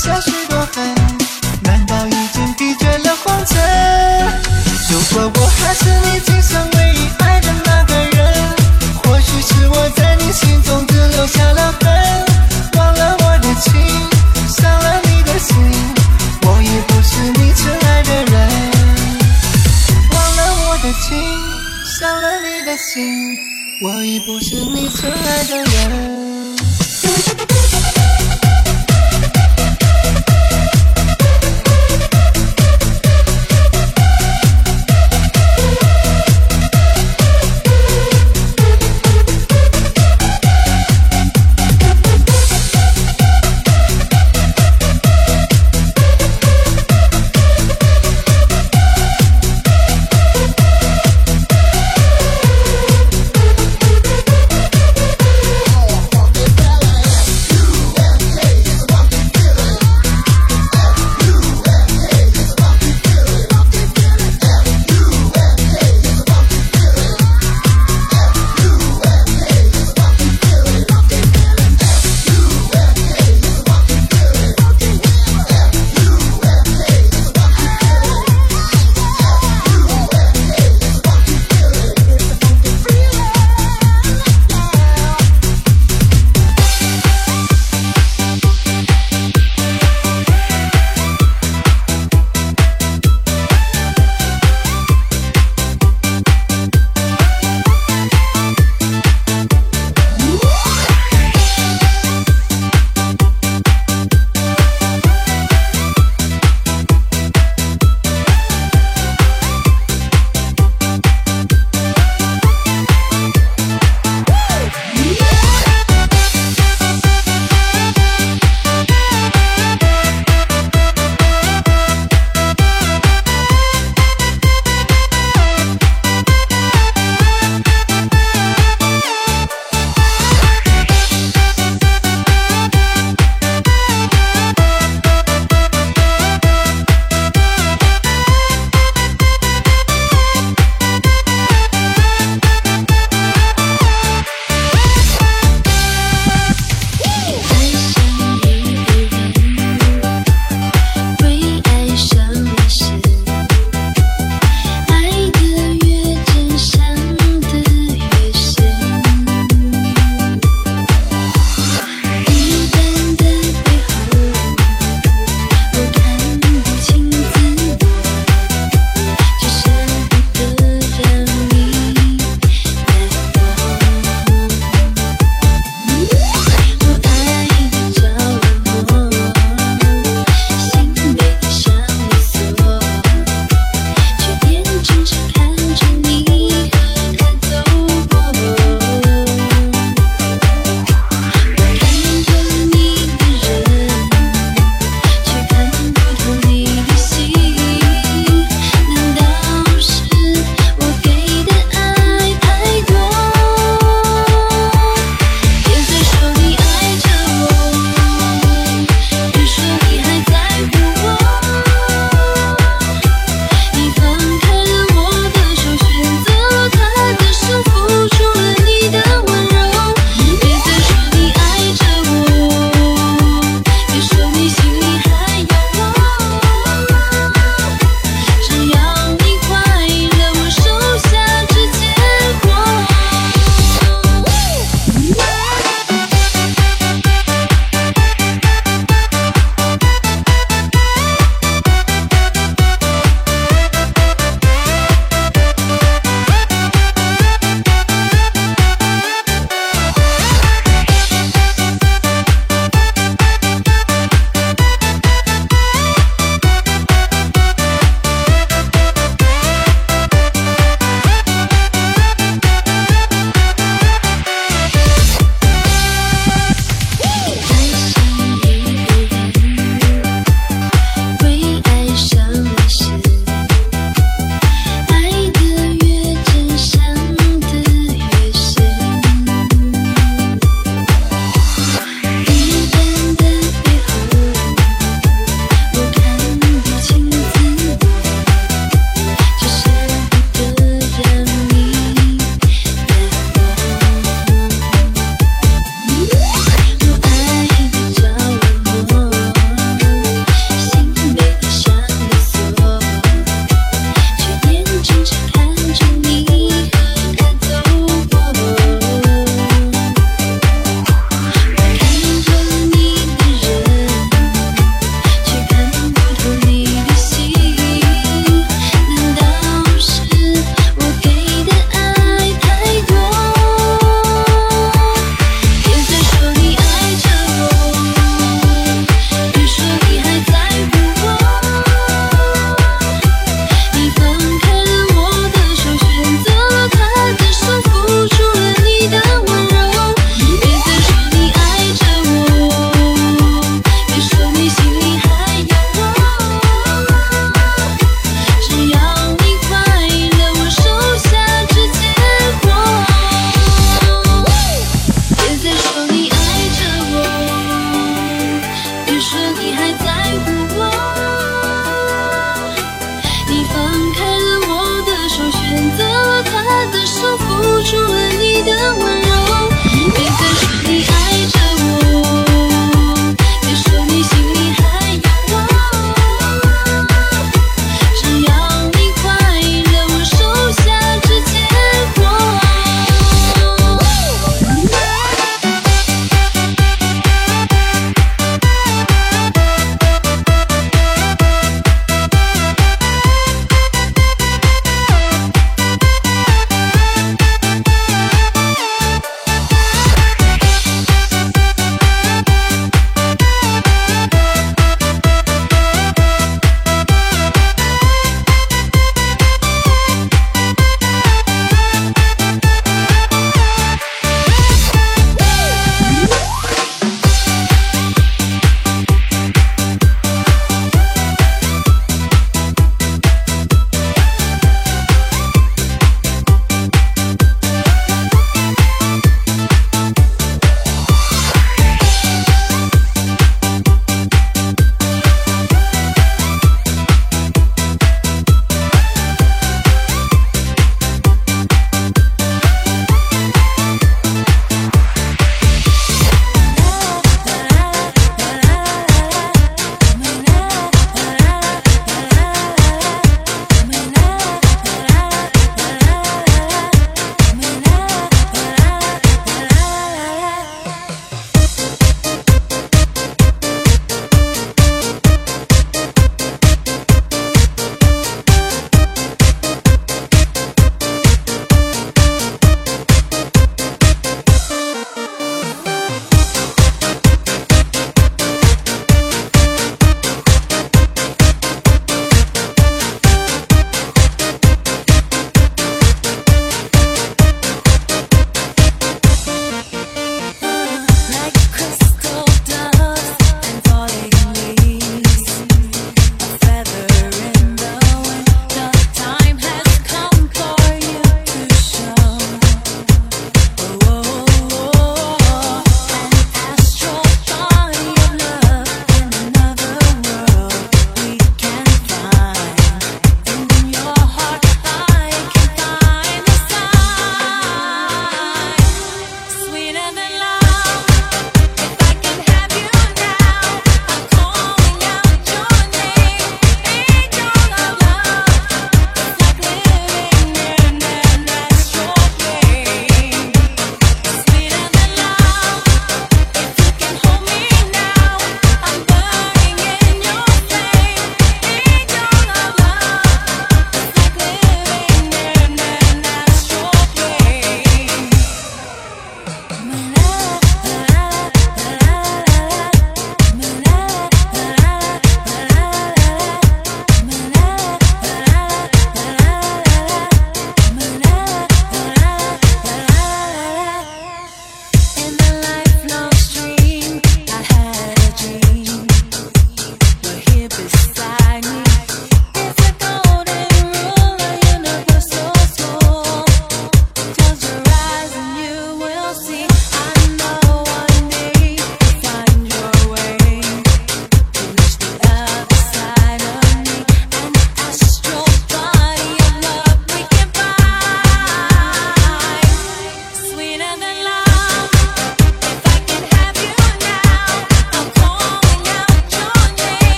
消失。